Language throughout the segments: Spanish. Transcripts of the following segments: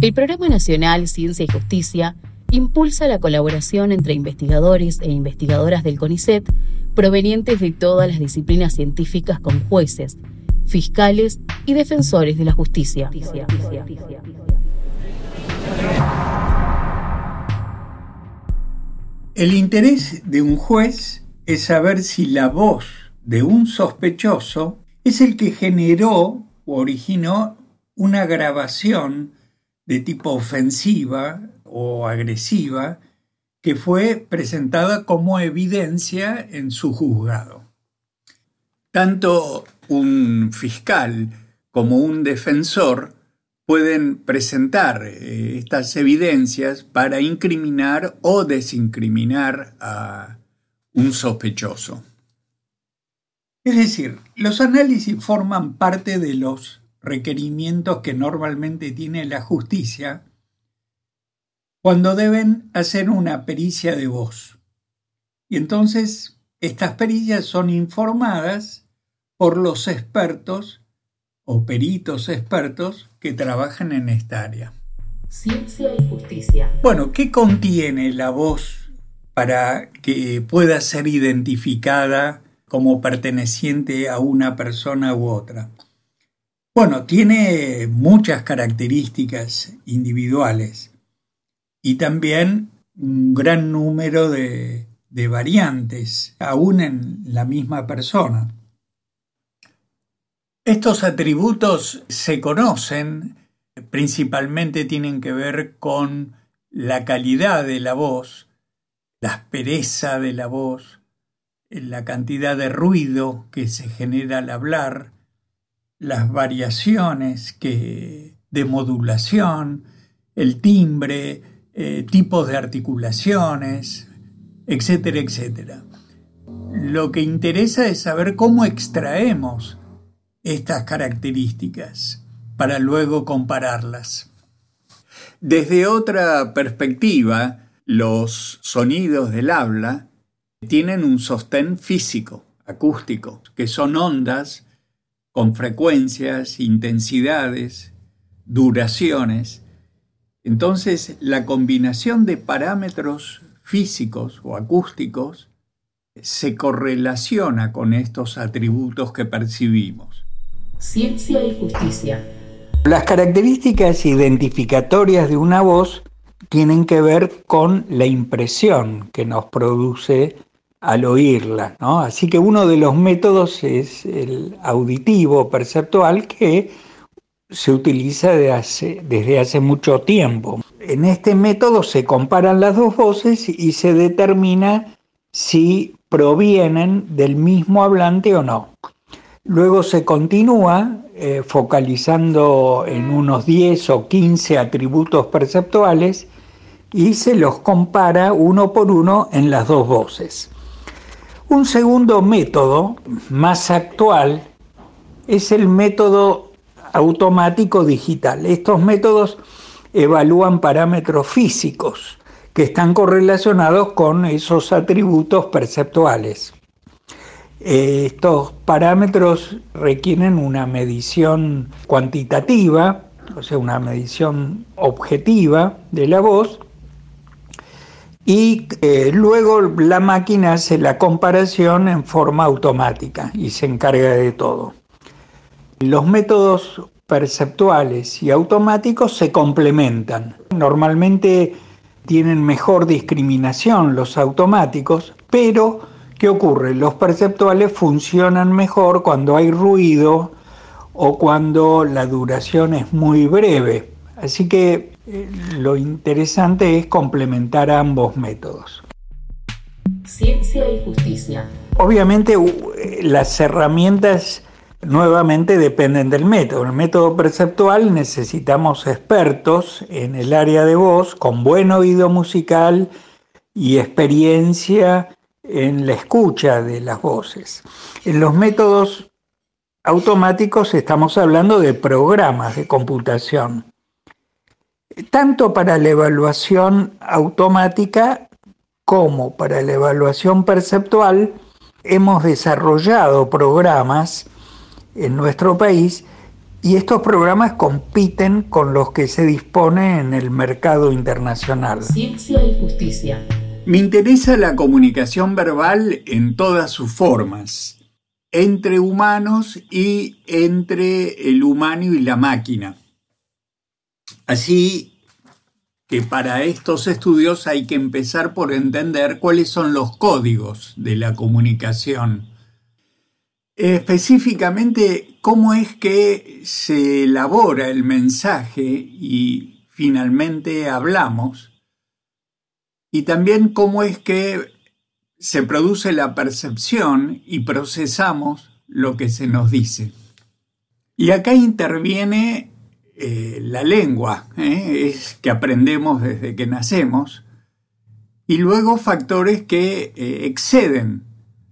El Programa Nacional Ciencia y Justicia impulsa la colaboración entre investigadores e investigadoras del CONICET provenientes de todas las disciplinas científicas con jueces, fiscales y defensores de la justicia. El interés de un juez es saber si la voz de un sospechoso es el que generó o originó una grabación de tipo ofensiva o agresiva que fue presentada como evidencia en su juzgado. Tanto un fiscal como un defensor pueden presentar eh, estas evidencias para incriminar o desincriminar a un sospechoso. Es decir, los análisis forman parte de los requerimientos que normalmente tiene la justicia cuando deben hacer una pericia de voz. Y entonces estas pericias son informadas por los expertos o peritos expertos que trabajan en esta área. Ciencia y justicia. Bueno, ¿qué contiene la voz para que pueda ser identificada como perteneciente a una persona u otra? Bueno, tiene muchas características individuales y también un gran número de, variantes, aún en la misma persona. Estos atributos se conocen, principalmente tienen que ver con la calidad de la voz, la aspereza de la voz, la cantidad de ruido que se genera al hablar, las variaciones que, de modulación, el timbre, eh, tipos de articulaciones, etcétera, etcétera. Lo que interesa es saber cómo extraemos estas características para luego compararlas. Desde otra perspectiva, los sonidos del habla tienen un sostén físico, acústico, que son ondas con frecuencias, intensidades, duraciones, entonces, la combinación de parámetros físicos o acústicos se correlaciona con estos atributos que percibimos. Ciencia y justicia. Las características identificatorias de una voz tienen que ver con la impresión que nos produce al oírla, Así que uno de los métodos es el auditivo perceptual que se utiliza desde hace mucho tiempo. En este método se comparan las dos voces y se determina si provienen del mismo hablante o no. Luego se continúa eh, focalizando en unos 10 o 15 atributos perceptuales y se los compara uno por uno en las dos voces. Un segundo método más actual es el método automático digital. Estos métodos evalúan parámetros físicos que están correlacionados con esos atributos perceptuales. Estos parámetros requieren una medición cuantitativa, o sea, una medición objetiva de la voz, y eh, luego la máquina hace la comparación en forma automática y se encarga de todo. Los métodos perceptuales y automáticos se complementan. Normalmente tienen mejor discriminación los automáticos, pero ¿qué ocurre? Los perceptuales funcionan mejor cuando hay ruido o cuando la duración es muy breve. Así que eh, lo interesante es complementar ambos métodos. Ciencia y justicia. Obviamente las herramientas nuevamente dependen del método. En el método perceptual necesitamos expertos en el área de voz con buen oído musical y experiencia en la escucha de las voces. En los métodos automáticos estamos hablando de programas de computación. Tanto para la evaluación automática como para la evaluación perceptual hemos desarrollado programas en nuestro país y estos programas compiten con los que se dispone en el mercado internacional. Ciencia y justicia. Me interesa la comunicación verbal en todas sus formas, entre humanos y entre el humano y la máquina. Así que para estos estudios hay que empezar por entender cuáles son los códigos de la comunicación. Específicamente, cómo es que se elabora el mensaje y finalmente hablamos. Y también cómo es que se produce la percepción y procesamos lo que se nos dice. Y acá interviene eh, la lengua, ¿eh? es que aprendemos desde que nacemos, y luego factores que eh, exceden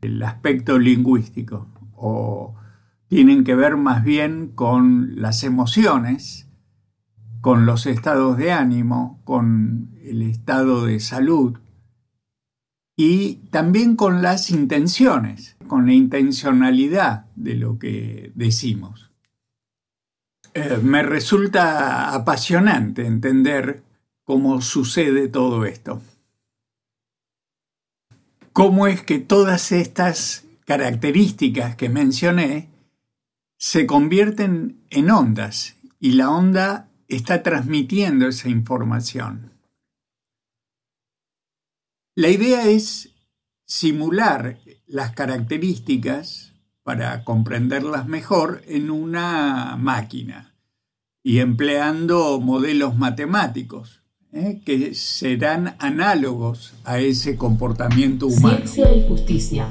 el aspecto lingüístico o tienen que ver más bien con las emociones, con los estados de ánimo, con el estado de salud y también con las intenciones, con la intencionalidad de lo que decimos. Eh, me resulta apasionante entender cómo sucede todo esto. Cómo es que todas estas características que mencioné se convierten en ondas y la onda está transmitiendo esa información. La idea es simular las características para comprenderlas mejor en una máquina y empleando modelos matemáticos ¿eh? que serán análogos a ese comportamiento humano. Ciencia y justicia.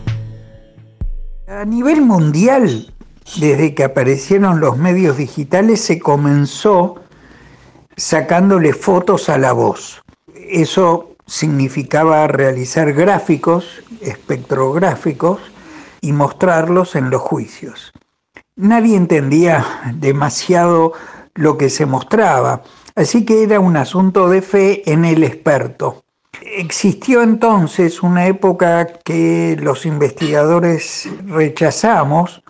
A nivel mundial, desde que aparecieron los medios digitales, se comenzó sacándole fotos a la voz. Eso significaba realizar gráficos espectrográficos y mostrarlos en los juicios. Nadie entendía demasiado lo que se mostraba, así que era un asunto de fe en el experto. Existió entonces una época que los investigadores rechazamos,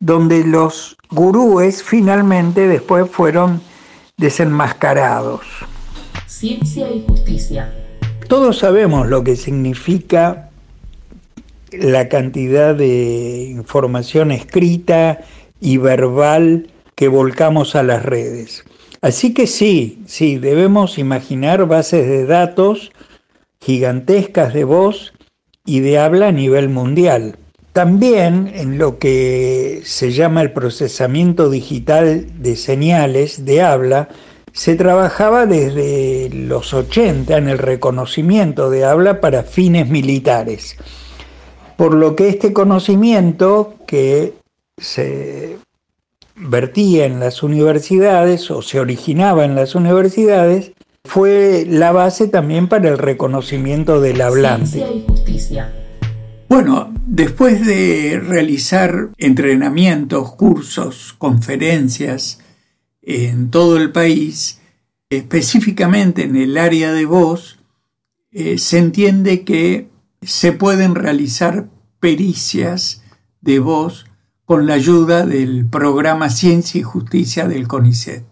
donde los gurúes finalmente después fueron desenmascarados. Ciencia y justicia. Todos sabemos lo que significa la cantidad de información escrita y verbal que volcamos a las redes. Así que sí, sí, debemos imaginar bases de datos gigantescas de voz y de habla a nivel mundial. También en lo que se llama el procesamiento digital de señales de habla, se trabajaba desde los 80 en el reconocimiento de habla para fines militares por lo que este conocimiento que se vertía en las universidades o se originaba en las universidades fue la base también para el reconocimiento del hablante. Y justicia. Bueno, después de realizar entrenamientos, cursos, conferencias en todo el país, específicamente en el área de voz, eh, se entiende que se pueden realizar pericias de voz con la ayuda del programa Ciencia y Justicia del CONICET.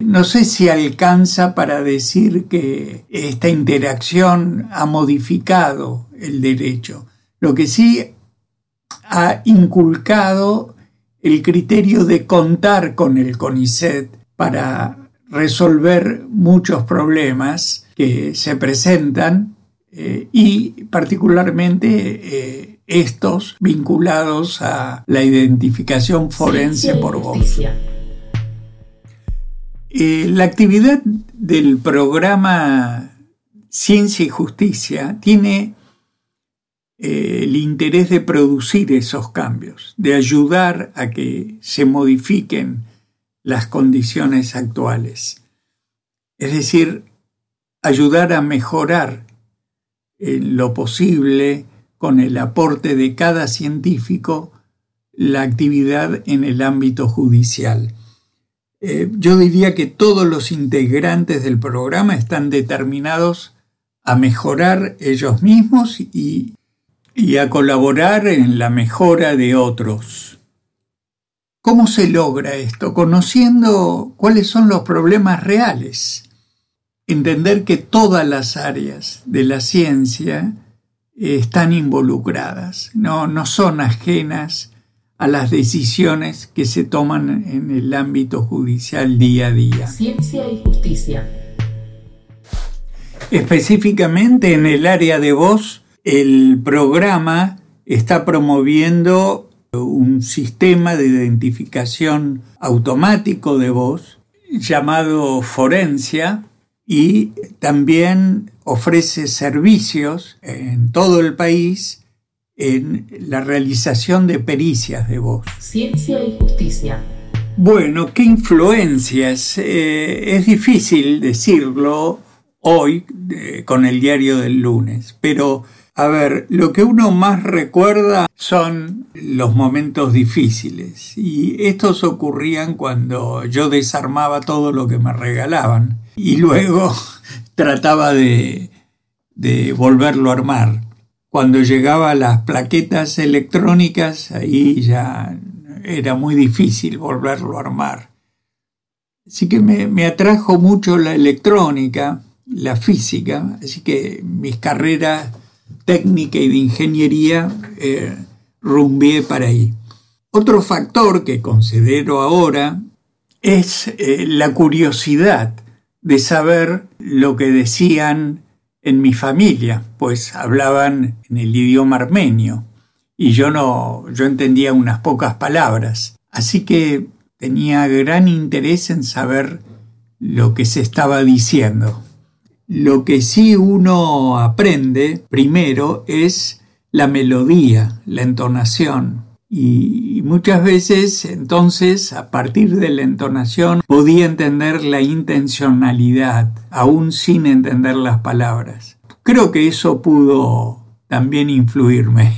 No sé si alcanza para decir que esta interacción ha modificado el derecho. Lo que sí ha inculcado el criterio de contar con el CONICET para resolver muchos problemas que se presentan eh, y particularmente eh, estos vinculados a la identificación forense por voz. Eh, la actividad del programa Ciencia y Justicia tiene el interés de producir esos cambios, de ayudar a que se modifiquen las condiciones actuales. Es decir, ayudar a mejorar en lo posible, con el aporte de cada científico, la actividad en el ámbito judicial. Eh, yo diría que todos los integrantes del programa están determinados a mejorar ellos mismos y, y a colaborar en la mejora de otros. ¿Cómo se logra esto? Conociendo cuáles son los problemas reales. Entender que todas las áreas de la ciencia están involucradas, no, no son ajenas a las decisiones que se toman en el ámbito judicial día a día. Ciencia y justicia. Específicamente en el área de voz, el programa está promoviendo un sistema de identificación automático de voz llamado Forencia y también ofrece servicios en todo el país en la realización de pericias de voz. Ciencia y justicia. Bueno, ¿qué influencias? Eh, es difícil decirlo hoy eh, con el diario del lunes, pero a ver, lo que uno más recuerda son los momentos difíciles y estos ocurrían cuando yo desarmaba todo lo que me regalaban y luego trataba de, de volverlo a armar. Cuando llegaba a las plaquetas electrónicas, ahí ya era muy difícil volverlo a armar. Así que me, me atrajo mucho la electrónica, la física, así que mis carreras técnica y de ingeniería eh, rumbié para ahí. Otro factor que considero ahora es eh, la curiosidad de saber lo que decían en mi familia, pues hablaban en el idioma armenio y yo no, yo entendía unas pocas palabras, así que tenía gran interés en saber lo que se estaba diciendo. Lo que sí uno aprende primero es la melodía, la entonación. Y muchas veces entonces a partir de la entonación podía entender la intencionalidad, aún sin entender las palabras. Creo que eso pudo también influirme.